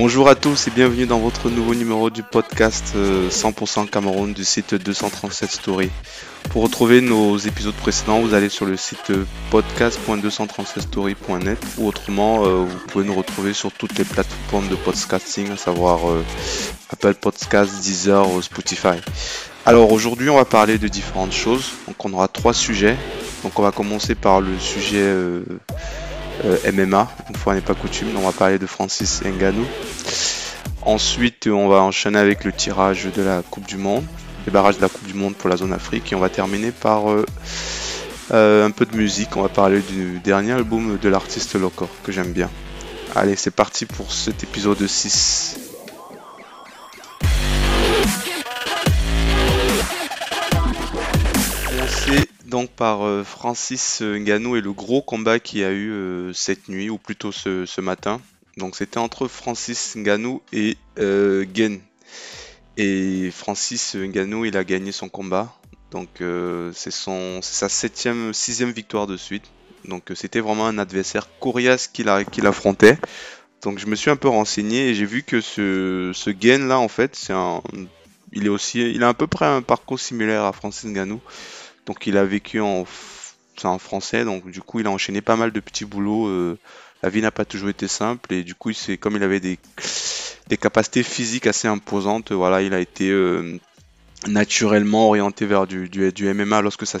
Bonjour à tous et bienvenue dans votre nouveau numéro du podcast 100% euh, Cameroun du site 237 Story. Pour retrouver nos épisodes précédents, vous allez sur le site podcast.237story.net ou autrement, euh, vous pouvez nous retrouver sur toutes les plateformes de podcasting, à savoir euh, Apple Podcasts, Deezer Spotify. Alors aujourd'hui, on va parler de différentes choses. Donc on aura trois sujets. Donc on va commencer par le sujet euh, MMA, une fois n'est pas coutume. On va parler de Francis Ngannou. Ensuite, on va enchaîner avec le tirage de la Coupe du Monde, les barrages de la Coupe du Monde pour la zone Afrique. Et on va terminer par euh, euh, un peu de musique. On va parler du dernier album de l'artiste Loco, que j'aime bien. Allez, c'est parti pour cet épisode 6. Donc par euh, Francis Ngannou et le gros combat qu'il y a eu euh, cette nuit, ou plutôt ce, matin. Donc c'était entre Francis Ngannou et euh, Gen. Et Francis Ngannou, il a gagné son combat. Donc c'est sa septième, sixième victoire de suite. Donc c'était vraiment un adversaire coriace qu'il affrontait. Donc je me suis un peu renseigné et j'ai vu que ce, ce Gen là en fait, c'est un, il est aussi, il a à peu près un parcours similaire à Francis Ngannou. Donc il a vécu en, français, donc du coup il a enchaîné pas mal de petits boulots. Euh, la vie n'a pas toujours été simple et du coup c'est comme il avait des, capacités physiques assez imposantes, voilà, il a été euh, naturellement orienté vers du, du, MMA lorsque ça,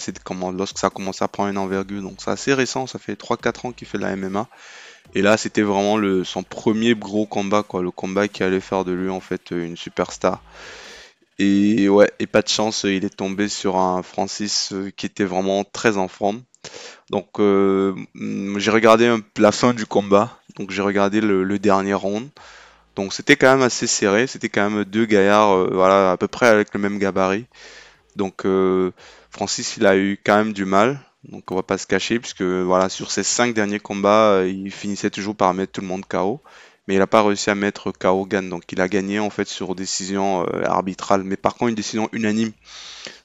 lorsque ça a commencé à prendre une envergure. Donc c'est assez récent, ça fait 3-4 ans qu'il fait de la MMA. Et là c'était vraiment son premier gros combat, quoi, le combat qui allait faire de lui en fait une superstar. Et ouais, et pas de chance, il est tombé sur un Francis euh, qui était vraiment très en forme. Donc euh, j'ai regardé la fin du combat, donc j'ai regardé le, dernier round. Donc c'était quand même assez serré, c'était quand même deux gaillards, euh, voilà, à peu près avec le même gabarit. Donc Francis, il a eu quand même du mal, donc on va pas se cacher, puisque voilà, sur ses cinq derniers combats, il finissait toujours par mettre tout le monde KO mais il n'a pas réussi à mettre KO Donc il a gagné en fait sur décision euh, arbitrale, mais par contre une décision unanime.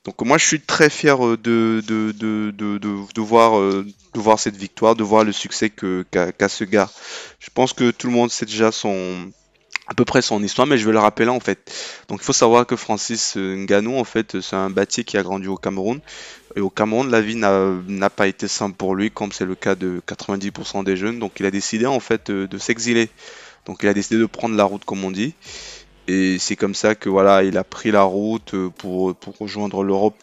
Donc moi je suis très fier euh, de, de, de, de, voir, euh, de voir cette victoire, de voir le succès qu'a ce gars. Je pense que tout le monde sait déjà son à peu près son histoire, mais je vais le rappeler en fait. Donc il faut savoir que Francis Ngannou en fait c'est un bâtier qui a grandi au Cameroun. Et au Cameroun, la vie n'a pas été simple pour lui, comme c'est le cas de 90% des jeunes. Donc il a décidé en fait de s'exiler donc il a décidé de prendre la route comme on dit. Et c'est comme ça que voilà, il a pris la route euh, pour, pour rejoindre l'Europe.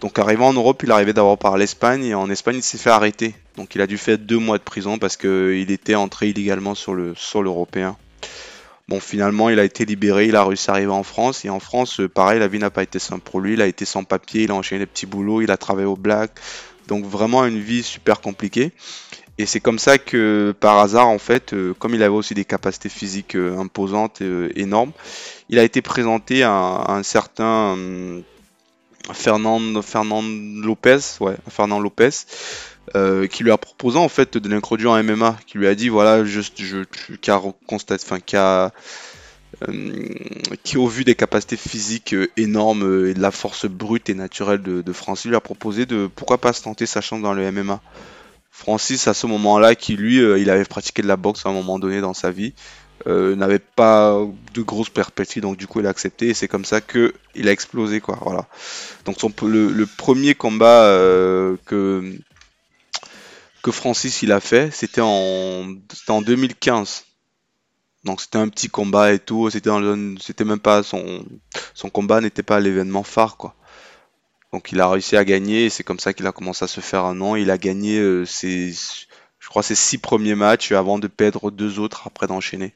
Donc arrivant en Europe, il arrivait d'abord par l'Espagne et en Espagne il s'est fait arrêter. Donc il a dû faire deux mois de prison parce qu'il était entré illégalement sur le sol européen. Bon finalement il a été libéré, il a réussi à arriver en France et en France euh, pareil la vie n'a pas été simple pour lui, il a été sans papier, il a enchaîné des petits boulots, il a travaillé au black, donc vraiment une vie super compliquée. Et c'est comme ça que par hasard, en fait, euh, comme il avait aussi des capacités physiques euh, imposantes euh, énormes, il a été présenté à, un certain Fernand, Fernand Lopez, ouais, Lopez, qui lui a proposé en fait de l'introduire en MMA, qui lui a dit voilà, juste, qui qui au vu des capacités physiques énormes et de la force brute et naturelle de, de Francis lui a proposé de pourquoi pas se tenter sa chance dans le MMA. Francis, à ce moment-là, qui lui, euh, il avait pratiqué de la boxe à un moment donné dans sa vie, euh, n'avait pas de grosses perspectives, donc du coup, il a accepté et c'est comme ça que il a explosé, quoi. Voilà. Donc le, premier combat euh, que Francis il a fait, c'était en, en 2015. Donc c'était un petit combat et tout, c'était même pas son son combat n'était pas l'événement phare quoi. Donc il a réussi à gagner et c'est comme ça qu'il a commencé à se faire un nom. Il a gagné euh, ses, je crois, ses six premiers matchs avant de perdre deux autres après d'enchaîner.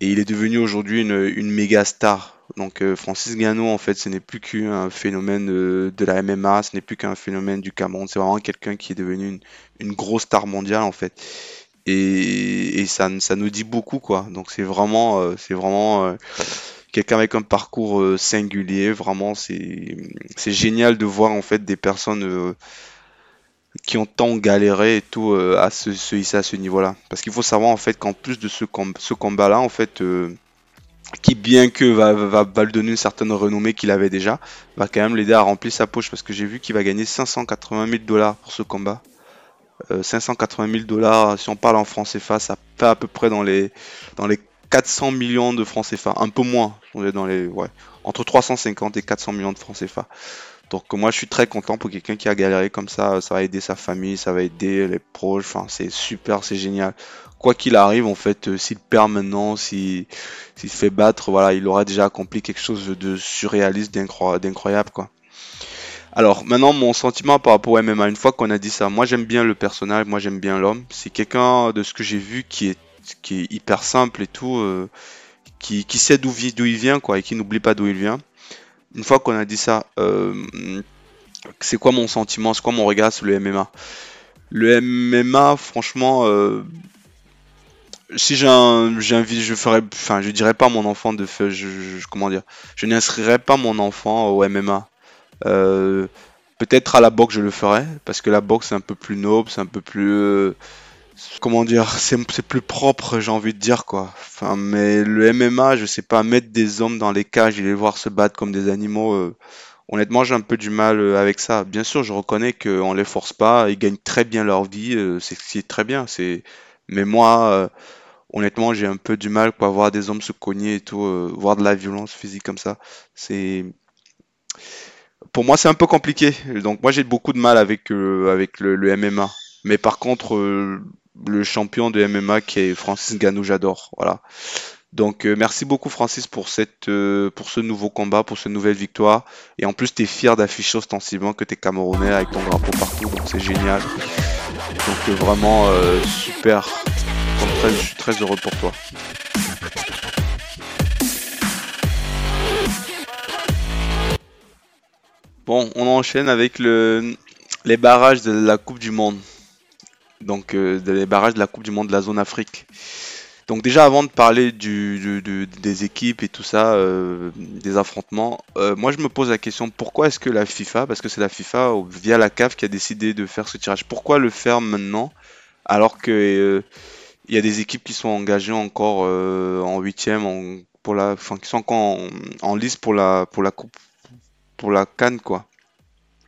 Et il est devenu aujourd'hui une, méga star. Donc euh, Francis Gano, en fait, ce n'est plus qu'un phénomène euh, de la MMA, ce n'est plus qu'un phénomène du Cameroun. C'est vraiment quelqu'un qui est devenu une, grosse star mondiale, en fait. Et, ça, ça nous dit beaucoup, quoi. Donc c'est vraiment, c'est vraiment quelqu'un avec un parcours euh, singulier. Vraiment, c'est génial de voir en fait des personnes euh, qui ont tant galéré et tout euh, à à ce niveau-là. Parce qu'il faut savoir en fait qu'en plus de ce, combat-là, en fait, qui bien que va, va, lui donner une certaine renommée qu'il avait déjà, va quand même l'aider à remplir sa poche parce que j'ai vu qu'il va gagner 580 000 dollars pour ce combat. 580 000 dollars, si on parle en français CFA, ça fait à peu près dans les, dans les 400 millions de francs CFA, un peu moins, on est dans les, ouais, entre 350 et 400 millions de francs CFA. Donc moi je suis très content pour quelqu'un qui a galéré comme ça, ça va aider sa famille, ça va aider les proches, enfin c'est super, c'est génial. Quoi qu'il arrive en fait, euh, s'il perd maintenant, s'il se fait battre, voilà, il aura déjà accompli quelque chose de surréaliste, d'incroyable quoi. Alors maintenant mon sentiment par rapport au MMA, une fois qu'on a dit ça, moi j'aime bien le personnage, moi j'aime bien l'homme. C'est quelqu'un de ce que j'ai vu qui est, qui est hyper simple et tout, euh, qui, sait d'où il vient quoi et qui n'oublie pas d'où il vient une fois qu'on a dit ça, euh, c'est quoi mon sentiment, c'est quoi mon regard sur le MMA Le MMA, franchement, euh, si j'ai un, je ferais, enfin, je dirais pas à mon enfant de je, comment dire, je n'inscrirais pas mon enfant au MMA. Peut-être à la boxe je le ferais, parce que la boxe c'est un peu plus noble, c'est un peu plus comment dire, c'est plus propre, j'ai envie de dire quoi. Enfin, mais le MMA, je sais pas, mettre des hommes dans les cages et les voir se battre comme des animaux, euh, honnêtement, j'ai un peu du mal euh, avec ça. Bien sûr, je reconnais qu'on les force pas, ils gagnent très bien leur vie, euh, c'est très bien. Mais moi, honnêtement, j'ai un peu du mal quoi, voir des hommes se cogner et tout, voir de la violence physique comme ça. C'est pour moi, c'est un peu compliqué. Donc, moi, j'ai beaucoup de mal avec, avec le MMA. Mais par contre, le champion de MMA qui est Francis Ganou, j'adore. Voilà. Donc euh, merci beaucoup Francis euh, pour ce nouveau combat, pour cette nouvelle victoire. Et en plus tu es fier d'afficher ostensiblement que tu es Camerounais avec ton drapeau partout, donc c'est génial. Donc euh, vraiment super. je suis très heureux pour toi. Bon, on enchaîne avec le, les barrages de la Coupe du Monde donc euh, des barrages de la Coupe du Monde de la zone Afrique. Donc déjà avant de parler des équipes et tout ça, euh, des affrontements, euh, moi je me pose la question pourquoi est-ce que la FIFA, parce que c'est la FIFA via la CAF qui a décidé de faire ce tirage, pourquoi le faire maintenant alors que il y a des équipes qui sont engagées encore en huitième, pour la, enfin qui sont encore en, en liste pour la pour la coupe pour la Cannes quoi.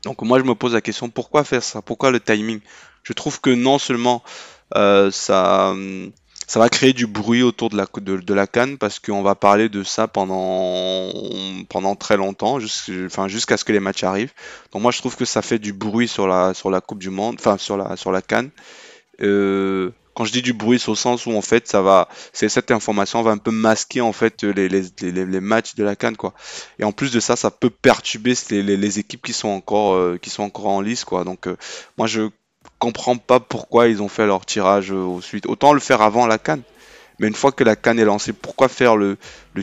Donc moi je me pose la question pourquoi faire ça, pourquoi le timing? Je trouve que non seulement euh, ça, ça va créer du bruit autour de la, de, la canne parce qu'on va parler de ça pendant, pendant très longtemps, jusqu'à ce que les matchs arrivent. Donc moi je trouve que ça fait du bruit sur la, sur la Coupe du Monde, enfin sur la, sur la canne. Euh, quand je dis du bruit, c'est au sens où en fait ça va, cette information va un peu masquer en fait les, les, les, matchs de la canne quoi. Et en plus de ça, ça peut perturber les, équipes qui sont encore euh, qui sont encore en lice quoi. Donc moi je comprends pas pourquoi ils ont fait leur tirage au suite. Autant le faire avant la canne. Mais une fois que la canne est lancée, pourquoi faire le,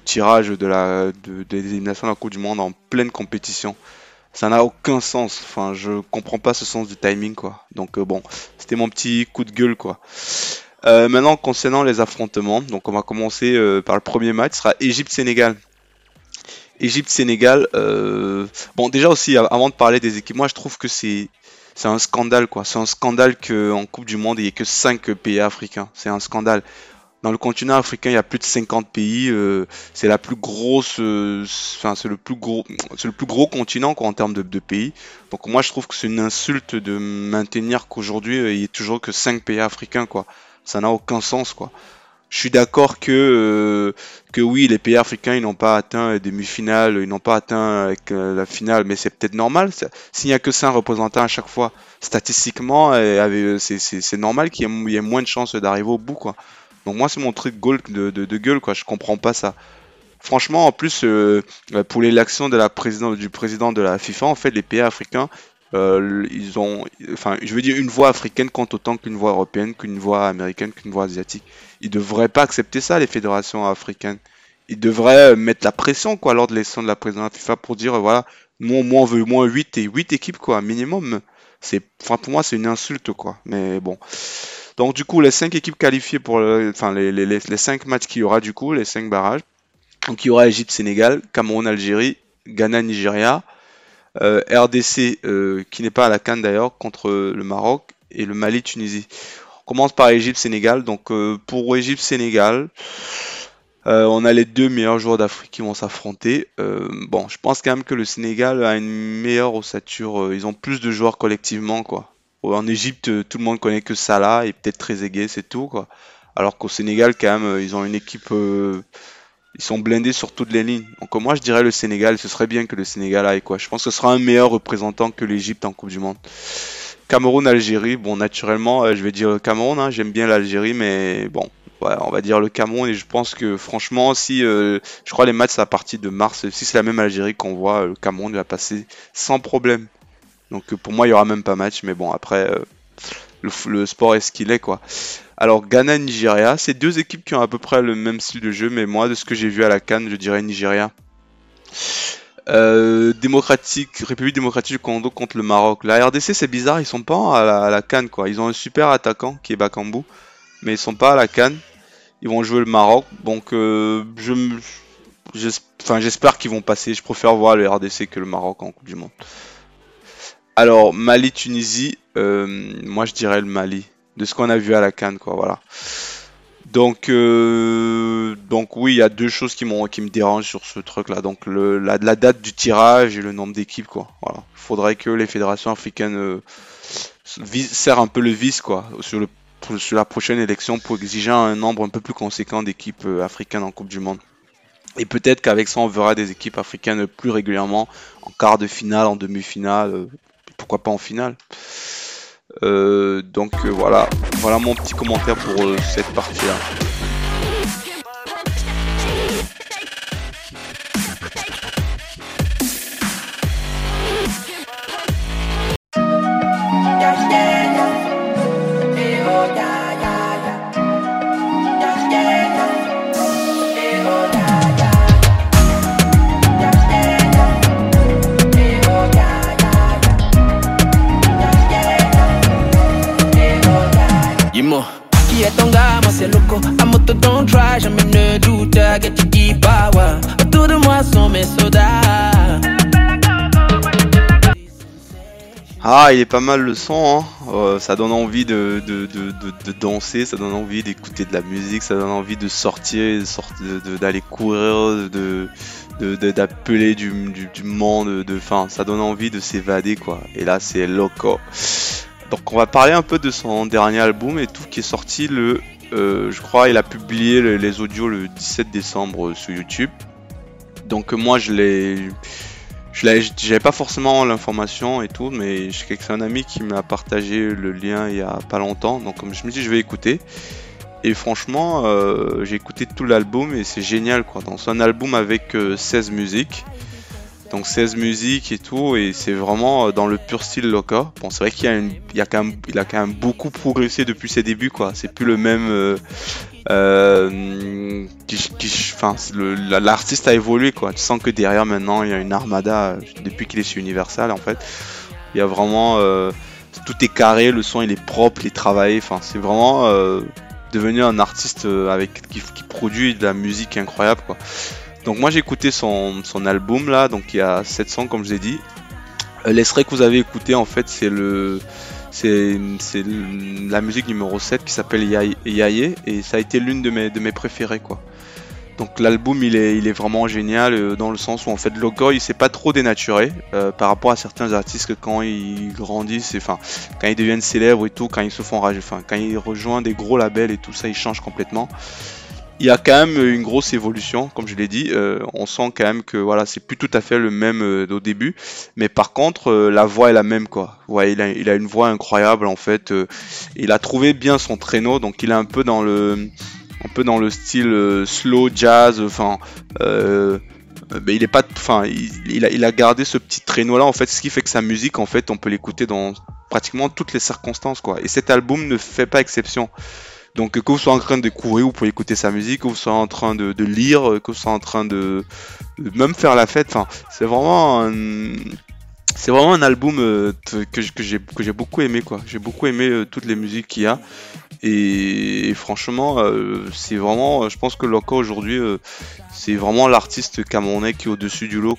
tirage de la de, des éliminations de la Coupe du Monde en pleine compétition? Ça n'a aucun sens. Enfin, je comprends pas ce sens du timing, quoi. Donc euh, bon, c'était mon petit coup de gueule, quoi. Euh, maintenant, concernant les affrontements, donc on va commencer euh, par le premier match, ce sera Égypte-Sénégal. Égypte-Sénégal, bon déjà aussi, avant de parler des équipes, moi je trouve que c'est c'est un scandale quoi. C'est un scandale qu'en Coupe du Monde il n'y ait que 5 pays africains. C'est un scandale. Dans le continent africain, il y a plus de 50 pays. Euh, c'est la plus grosse, euh, enfin c'est le plus gros, c'est le plus gros continent en termes de, pays. Donc moi je trouve que c'est une insulte de maintenir qu'aujourd'hui euh, il n'y ait toujours que 5 pays africains quoi. Ça n'a aucun sens quoi. Je suis d'accord que, euh, que oui, les pays africains, ils n'ont pas atteint les demi-finales, ils n'ont pas atteint euh, la finale, mais c'est peut-être normal. S'il n'y a que 5 représentants à chaque fois, statistiquement, euh, c'est normal qu'il y, ait moins de chances d'arriver au bout. Quoi. Donc moi, c'est mon truc de, de, gueule, quoi. je comprends pas ça. Franchement, en plus, pour l'élection de du président de la FIFA, en fait, les pays africains, euh, ils ont, enfin, je veux dire, une voix africaine compte autant qu'une voix européenne, qu'une voix américaine, qu'une voix asiatique. Ils devraient pas accepter ça, les fédérations africaines. Ils devraient mettre la pression, quoi, lors de l'élection de la présidente de la FIFA pour dire, voilà, moi, moi, on veut moins 8 et 8 équipes, quoi, minimum. C'est, enfin, pour moi, c'est une insulte, quoi. Mais bon. Donc, du coup, les 5 équipes qualifiées pour, enfin, les, les, les 5 matchs qu'il y aura, du coup, les 5 barrages. Donc, il y aura Égypte, Sénégal, Cameroun, Algérie, Ghana, Nigeria, euh, RDC euh, qui n'est pas à la Cannes d'ailleurs contre le Maroc et le Mali Tunisie. On commence par Égypte Sénégal. Donc euh, pour Égypte Sénégal, on a les deux meilleurs joueurs d'Afrique qui vont s'affronter. bon, je pense quand même que le Sénégal a une meilleure ossature. ils ont plus de joueurs collectivement. En Égypte, tout le monde connaît que Salah et peut-être Trezeguet, c'est tout. Alors qu'au Sénégal, quand même, ils ont une équipe. Ils sont blindés sur toutes les lignes. Donc moi, je dirais le Sénégal. Ce serait bien que le Sénégal aille quoi. Je pense que ce sera un meilleur représentant que l'Égypte en Coupe du Monde. Cameroun, Algérie. Bon, naturellement, je vais dire Cameroun. Hein. J'aime bien l'Algérie, mais bon, on va dire le Cameroun et je pense que franchement si euh, je crois les matchs à partir de mars si c'est la même Algérie qu'on voit le Cameroun va passer sans problème donc euh, pour moi il y aura même pas match mais bon après euh, le, sport est ce qu'il est quoi alors Ghana Nigeria c'est deux équipes qui ont à peu près le même style de jeu mais moi de ce que j'ai vu à la Cannes je dirais Nigeria démocratique, République démocratique du Congo contre le Maroc. La RDC c'est bizarre, ils sont pas à la, Cannes. Ils ont un super attaquant qui est Bakambu, mais ils sont pas à la Cannes. Ils vont jouer le Maroc. Donc euh, je j'espère qu'ils vont passer. Je préfère voir le RDC que le Maroc en Coupe du Monde. Alors Mali-Tunisie, euh, moi je dirais le Mali. De ce qu'on a vu à la Cannes, quoi, voilà. Donc, euh, donc oui, il y a deux choses qui, qui me dérangent sur ce truc-là. Donc la, date du tirage et le nombre d'équipes, quoi. Voilà. Il faudrait que les fédérations africaines serrent un peu le vis, quoi, sur le sur la prochaine élection pour exiger un nombre un peu plus conséquent d'équipes euh, africaines en Coupe du Monde. Et peut-être qu'avec ça, on verra des équipes africaines plus régulièrement en quart de finale, en demi-finale, euh, pourquoi pas en finale. Euh, donc voilà, voilà mon petit commentaire pour cette partie-là. Ah, il est pas mal le son, hein. Euh, ça donne envie de, de, de, de, danser, ça donne envie d'écouter de la musique, ça donne envie de sortir, d'aller courir, d'appeler du, du, du, monde, de, fin, ça donne envie de s'évader quoi. Et là c'est loco. Donc on va parler un peu de son dernier album et tout qui est sorti le euh, je crois il a publié les audios le 17 décembre sur YouTube. Donc moi je l'ai... J'avais pas forcément l'information et tout, mais c'est un ami qui m'a partagé le lien il y a pas longtemps. Donc je me dis je vais écouter. Et franchement, euh, j'ai écouté tout l'album et c'est génial quoi. Dans un album avec 16 euh, musiques. Donc 16 musiques et tout, et c'est vraiment euh, dans le pur style Loca. Bon, c'est vrai qu'il a, il a, quand même, il a quand même beaucoup progressé depuis ses débuts, quoi. C'est plus le même. Euh, euh enfin, l'artiste a évolué, quoi. Tu sens que derrière maintenant, il y a une armada depuis qu'il est sur Universal, en fait. Il y a vraiment. tout est carré, le son il est propre, il est travaillé. Enfin, c'est vraiment devenu un artiste avec qui, qui, produit de la musique incroyable, quoi. Donc moi j'ai écouté son, album là, donc il y a 700 comme je l'ai dit. Euh, L'extrait que vous avez écouté en fait c'est la musique numéro 7 qui s'appelle Yaye et ça a été l'une de mes, de préférées quoi. Donc l'album il est, il est vraiment génial euh, dans le sens où en fait Logo il s'est pas trop dénaturé euh, par rapport à certains artistes que quand ils grandissent, quand ils deviennent célèbres et tout, quand ils se font rage, enfin quand ils rejoignent des gros labels et tout ça, ils changent complètement il y a quand même une grosse évolution, comme je l'ai dit. Euh, on sent quand même que voilà, c'est plus tout à fait le même euh, au début, mais par contre, euh, la voix est la même quoi. Il a, une voix incroyable en fait. il a trouvé bien son traîneau, donc il est un peu dans le, un peu dans le style slow jazz. Enfin, il est pas, enfin, a, il a gardé ce petit traîneau là en fait, ce qui fait que sa musique en fait, on peut l'écouter dans pratiquement toutes les circonstances quoi. Et cet album ne fait pas exception. Donc que vous soyez en train de courir, vous pouvez écouter sa musique, que vous soyez en train de, lire, que vous soyez en train de, même faire la fête. C'est vraiment un, album euh, que, j'ai beaucoup aimé quoi. J'ai beaucoup aimé euh, toutes les musiques qu'il y a et, franchement euh, c'est vraiment, je pense que Loco aujourd'hui c'est vraiment l'artiste camerounais qui est au-dessus du lot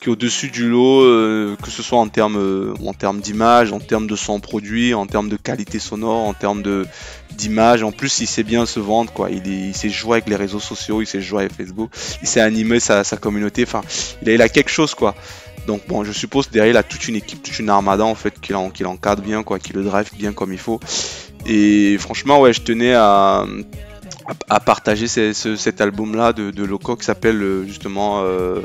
qui est au-dessus du lot, euh, que ce soit en termes euh, en termes d'image, en termes de son produit, en termes de qualité sonore, en termes de d'image. En plus, il sait bien se vendre, quoi. Il, il sait jouer avec les réseaux sociaux, il sait jouer avec Facebook, il sait animer sa, communauté. Enfin, il a, il a quelque chose, quoi. Donc bon, je suppose derrière il a toute une équipe, toute une armada en fait qui l'encadre bien, quoi, qui le drive bien comme il faut. Et franchement, ouais, je tenais à, à, partager cet album-là de, de, Loco qui s'appelle euh, justement. Euh,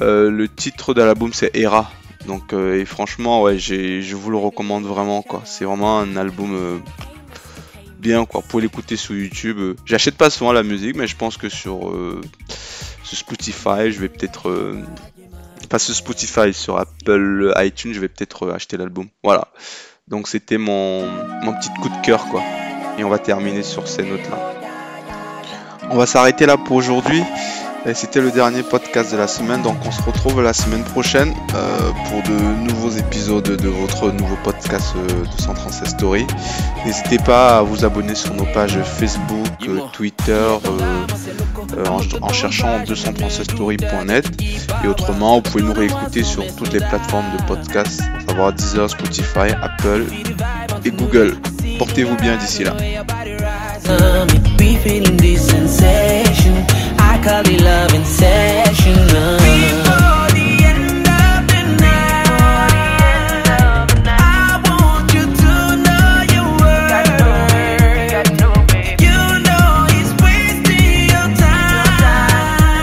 euh, le titre de l'album c'est Era. Donc, et franchement, ouais, je vous le recommande vraiment, quoi. C'est vraiment un album bien, quoi. Pour l'écouter sur YouTube. J'achète pas souvent la musique, mais je pense que sur, sur Spotify, je vais peut-être pas sur Spotify, sur Apple iTunes, je vais peut-être acheter l'album. Voilà. Donc c'était mon, mon petit coup de cœur quoi. Et on va terminer sur ces notes-là. On va s'arrêter là pour aujourd'hui. C'était le dernier podcast de la semaine, donc on se retrouve la semaine prochaine euh, pour de nouveaux épisodes de votre nouveau podcast euh, 236 Story. N'hésitez pas à vous abonner sur nos pages Facebook, euh, Twitter, en, en, cherchant 236story.net. Et autrement, vous pouvez nous réécouter sur toutes les plateformes de podcast, à savoir Deezer, Spotify, Apple et Google. Portez-vous bien d'ici là. I call it love and session.